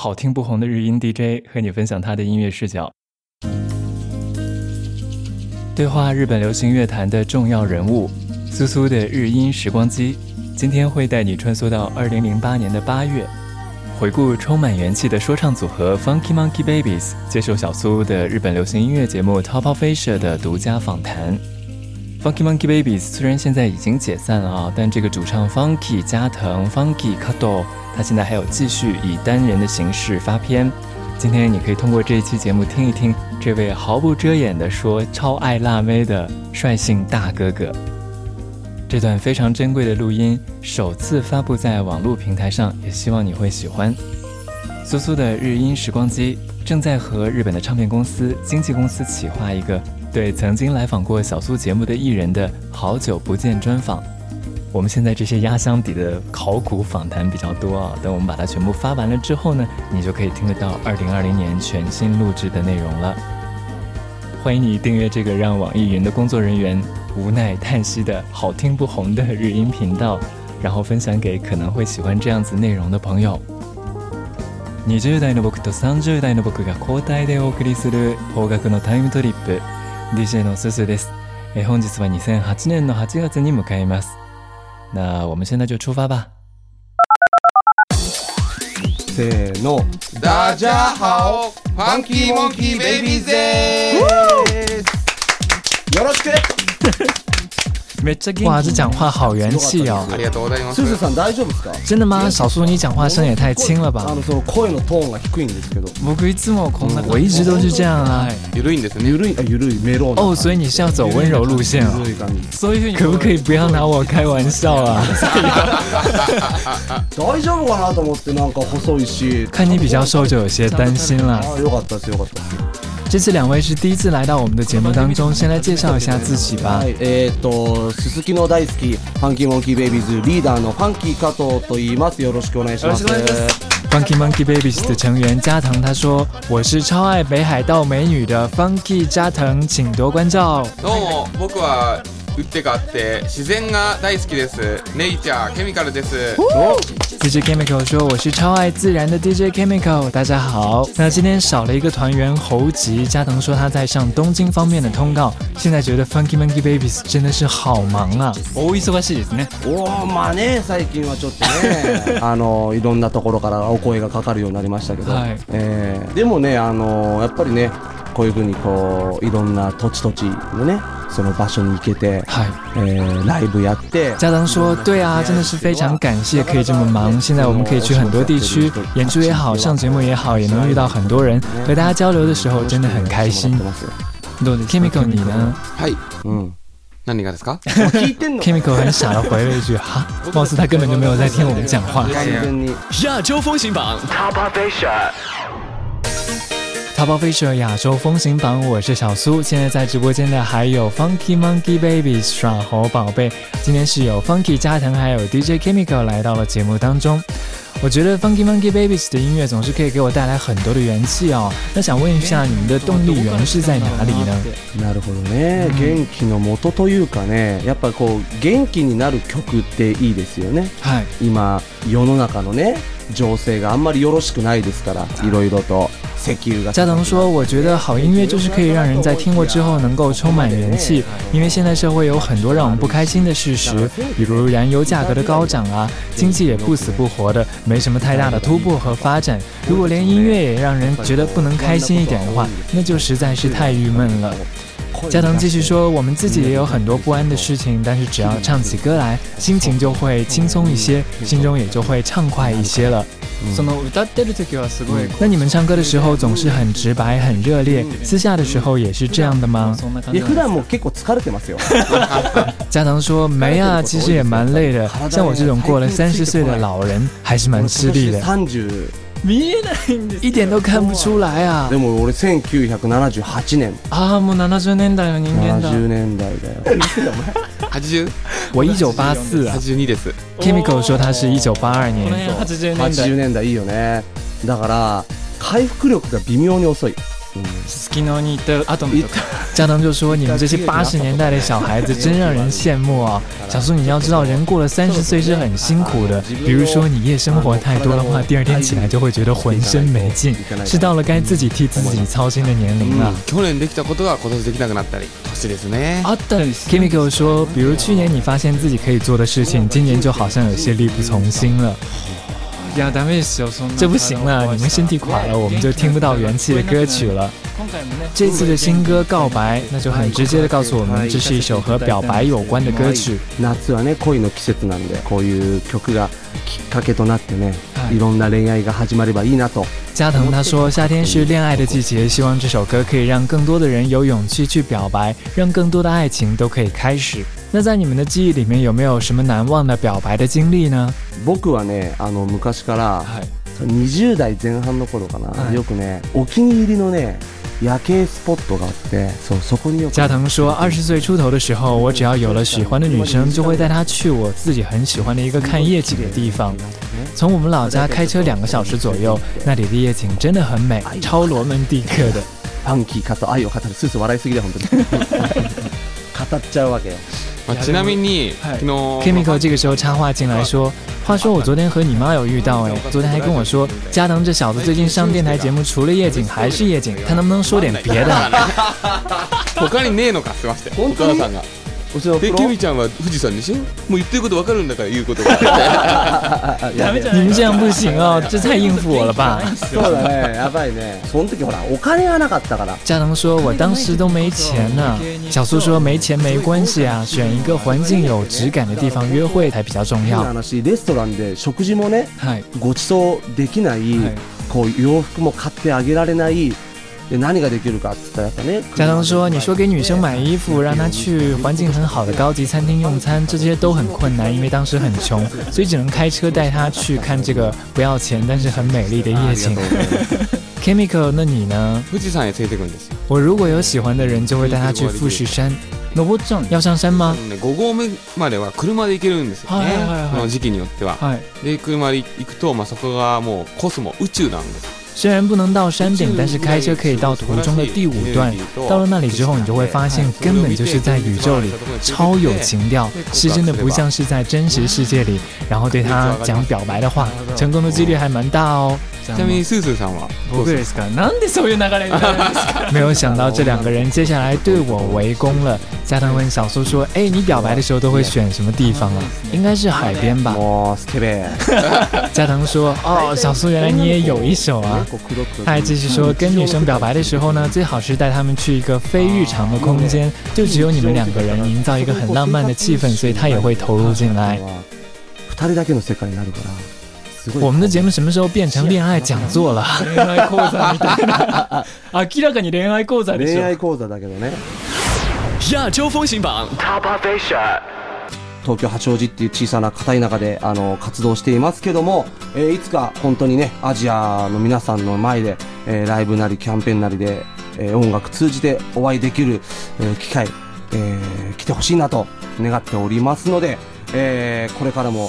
好听不红的日音 DJ 和你分享他的音乐视角，对话日本流行乐坛的重要人物。苏苏的日音时光机今天会带你穿梭到2008年的8月，回顾充满元气的说唱组合 Funky Monkey Babies 接受小苏的日本流行音乐节目 Topo f i s i e r 的独家访谈。Funky Monkey Babies 虽然现在已经解散了啊，但这个主唱 Funky 加藤 Funky Kado 他现在还有继续以单人的形式发片。今天你可以通过这一期节目听一听这位毫不遮掩的说超爱辣妹的率性大哥哥。这段非常珍贵的录音首次发布在网络平台上，也希望你会喜欢。苏苏的日音时光机。正在和日本的唱片公司、经纪公司企划一个对曾经来访过小苏节目的艺人的好久不见专访。我们现在这些压箱底的考古访谈比较多啊，等我们把它全部发完了之后呢，你就可以听得到二零二零年全新录制的内容了。欢迎你订阅这个让网易云的工作人员无奈叹息的好听不红的日音频道，然后分享给可能会喜欢这样子内容的朋友。20代の僕と30代の僕が交代でお送りする方角のタイムトリップ DJ のすすですえ本日は2008年の8月に向かいます那我们现在就出发吧せーのダジャハオファンキーモンキーベイビーズでよろしく哇，这讲话好元气哦！真的吗？小叔，你讲话声也太轻了吧？我一直都是这样啊。哦，所以你是要走温柔路线哦。所以，可不可以不要拿我开玩笑啊？看你比较瘦，就有些担心了。这次两位是第一次来到我们的节目当中，先来介绍一下自己吧。哎，都，すきの大好き，Funky Monkey Babies，リーダーのファンキーカトと言います。よろしくお願いします。Funky Monkey Babies 的成员加藤他说：“我是超爱北海道美女的 Funky 加藤，请多关照。”どうも、僕は、海があって、自然が大好きです。ネイチャー、ケミカルです。DJ Chemical 说：“我是超爱自然的 DJ Chemical，大家好。”那今天少了一个团员侯吉，加藤说他在上东京方面的通告，现在觉得 Funky Monkey Babies 真的是好忙啊，忙しいですね。おまあね、最近はちょっとね、あのいろんなところからお声がかかるようになりましたけど、はい、えー、でもね、あのやっぱりね、こういうふうにこういろんな土地土地のね。嗨，呃，来不要。家长说：“对啊，真的是非常感谢，可以这么忙。现在我们可以去很多地区演出也好，上节目也好，也能遇到很多人。和大家交流的时候，真的很开心 k i m i i k 你呢？嗨，嗯，那你干的啥 k i m i k o 很傻的回了一句：“ 哈。”貌似他根本就没有在听我们讲话。亚洲风行榜。淘宝飞 f 亚洲风行榜，我是小苏。现在在直播间的还有 Funky Monkey Babies 耍猴宝贝。今天是有 Funky 加藤还有 DJ Chemical 来到了节目当中。我觉得 Funky Monkey Babies 的音乐总是可以给我带来很多的元气哦。那想问一下你们的动力是什么？なるほどね、元気の元というかね、やっぱこう元気になる曲っていいですよね。はい。今世の中のね情勢があんまりよろしくないですから、いろいろと。加藤说：“我觉得好音乐就是可以让人在听过之后能够充满元气，因为现在社会有很多让我们不开心的事实，比如燃油价格的高涨啊，经济也不死不活的，没什么太大的突破和发展。如果连音乐也让人觉得不能开心一点的话，那就实在是太郁闷了。”加藤继续说：“我们自己也有很多不安的事情，但是只要唱起歌来，心情就会轻松一些，心中也就会畅快一些了。”那你们唱歌的时候总是很直白、很热烈，私下的时候也是这样的吗？え普段も結構疲れてますよ。加 藤说没啊，其实也蛮累的。像我这种过了三十岁的老人，还是蛮吃力的。三十。見えないんです一点都看不出来啊でも俺1978年ああもう70年代の人間だ70年代だよ 80? 我一九八四あ82です k i m i 说他是一九八二年この辺80年代80年代いいよねだから回復力が微妙に遅い家当就说：“你们这些八十年代的小孩子，真让人羡慕啊！”小苏，你要知道，人过了三十岁是很辛苦的。比如说，你夜生活太多的话，第二天起来就会觉得浑身没劲，是到了该自己替自己操心的年龄了。阿登，Kimi 跟 o 说，比如去年你发现自己可以做的事情，今年就好像有些力不从心了。这不行了，你们身体垮了，我们就听不到元气的歌曲了。这次的新歌《告白》，那就很直接的告诉我们，这是一首和表白有关的歌曲。加藤他说，夏天是恋爱的季节，希望这首歌可以让更多的人有勇气去表白，让更多的爱情都可以开始。那在你们的记忆里面，有没有什么难忘的表白的经历呢？僕はねあの昔から、二十代前半の頃かな、よくねお気に入りのね夜景スポットがあって、そうそこによ、加藤说二十岁出头的时候，我只要有了喜欢的女生，就会带她去我自己很喜欢的一个看夜景的地方。从我们老家开车两个小时左右，那里的夜景真的很美，超浪漫的。パ ンキーかと愛を語るス笑いすぎだ本当に 語っちゃうわけよ。ちなみに c h e m i k o 这个时候插话进来说：“话说我昨天和你妈有遇到哎，昨天还跟我说，加藤这小子最近上电台节目除了夜景还是夜景，他能不能说点别的？” うちのえケミちゃんは富士山でしょもう言ってることわかるんだから言うことがダメじゃんい你们这样不行啊，这太应付我了吧？そうだねやばいねその時ほらお金がなかったから佳能说：“我当时都没钱呢、小苏说：“没钱没关系啊，选一个环境有质感的地方约会才比较重要。”レストランで食事もね、ご馳走できない、こう洋服も買ってあげられない加藤说：“你说给女生买衣服，让她去环境很好的高级餐厅用餐，这些都很困难，因为当时很穷，所以只能开车带她去看这个不要钱但是很美丽的夜景。” Chemical，那你呢？富士山也过。我如果有喜欢的人，就会带他去富士山。要上山吗？までは車で行けるんですよね。はいはいはい。の時期によっては、はい。で車で行くと、まそこがもうコス宇宙なんです。虽然不能到山顶，但是开车可以到途中的第五段。到了那里之后，你就会发现根本就是在宇宙里，超有情调，是真的不像是在真实世界里。然后对他讲表白的话，成功的几率还蛮大哦。小明叔叔さんはそですか。なんでそういう流れが。没有想到这两个人接下来对我围攻了。加藤问小苏说：“哎，你表白的时候都会选什么地方啊？应该是海边吧。”哇，特别。加藤说：“哦，小苏原来你也有一手啊。”他还继续说：“跟女生表白的时候呢，最好是带他们去一个非日常的空间，就只有你们两个人，营造一个很浪漫的气氛，所以他也会投入进来。”我们的节目什么时候变成恋愛讲座了？恋愛講座みたいな。明らかに恋愛講座でしょ。恋愛講座だけどね。亚洲風行榜 Top of Asia。東京八王子っていう小さな硬い中であの活動していますけども、えー、いつか本当にねアジアの皆さんの前で、えー、ライブなりキャンペーンなりで、えー、音楽通じてお会いできる、えー、機会、えー、来てほしいなと願っておりますので、えー、これからも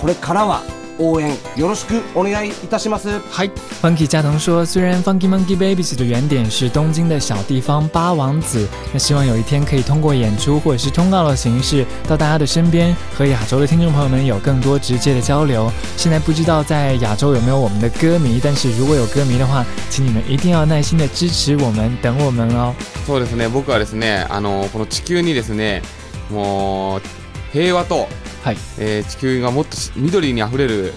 これからは応援よろしくお願いいたします。はい。Funky 加藤说，虽然 Funky Monkey Babies 的原点是东京的小地方八王子，那希望有一天可以通过演出或者是通告的形式到大家的身边，和亚洲的听众朋友们有更多直接的交流。现在不知道在亚洲有没有我们的歌迷，但是如果有歌迷的话，请你们一定要耐心的支持我们，等我们哦。そうですね。僕はですね、あのこの地球にですね、もう平和とはい、えー、地球がもっと緑にあふれる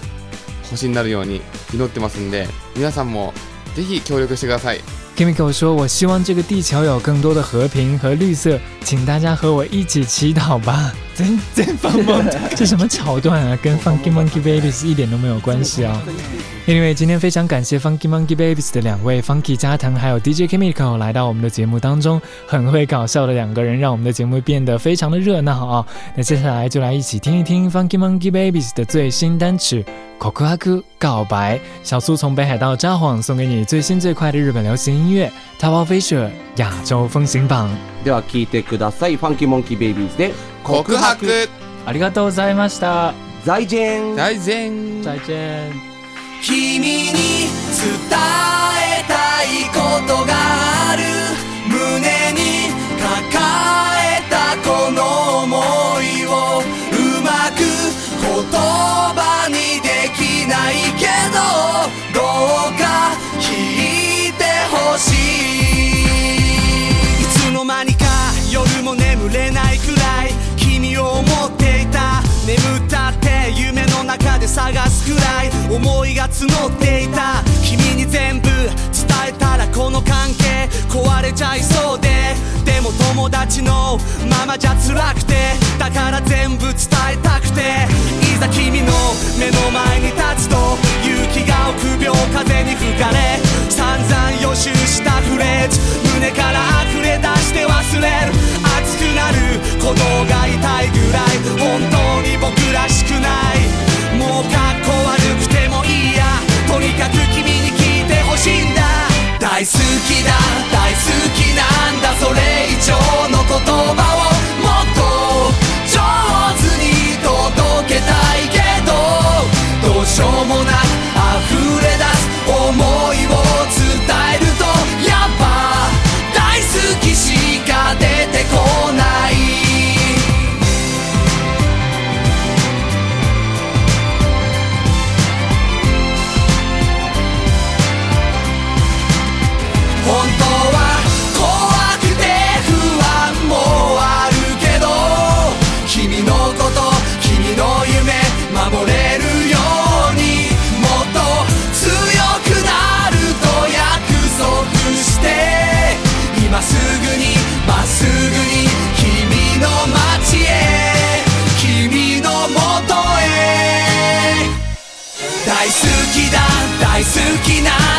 星になるように祈ってますんで皆さんもぜひ協力してください。Kimiko 说：“我希望这个地球有更多的和平和绿色，请大家和我一起祈祷吧。”真 真放棒 这什么桥段啊？跟 Funky Monkey Babies 一点都没有关系啊！Anyway，今天非常感谢 Funky Monkey Babies 的两位 Funky 加藤还有 DJ K m i c a l 来到我们的节目当中，很会搞笑的两个人，让我们的节目变得非常的热闹啊！那接下来就来一起听一听 Funky Monkey Babies 的最新单曲《Kokoku 告白》，小苏从北海道札幌送给你最新最快的日本流行音乐 Top o f i s h e r 亚洲风行榜。では聞いてくださいファンキーモンキーベイビーズで告白ありがとうございました財前財前財前君に伝えたいことがある胸に抱えたこの想いを探すくらい思いが募っていた君に全部伝えたらこの関係壊れちゃいそうででも友達のままじゃ辛くてだから全部伝えたくていざ好きな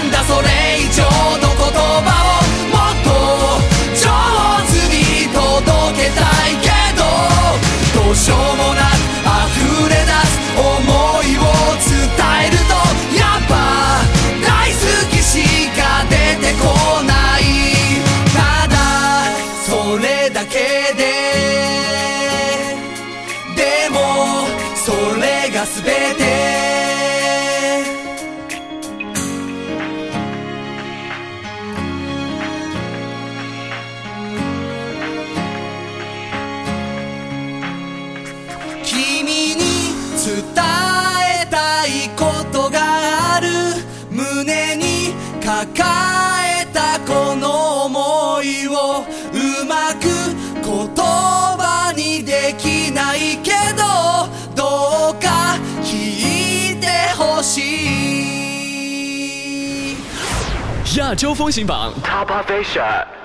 亚洲风行榜，Top Asia。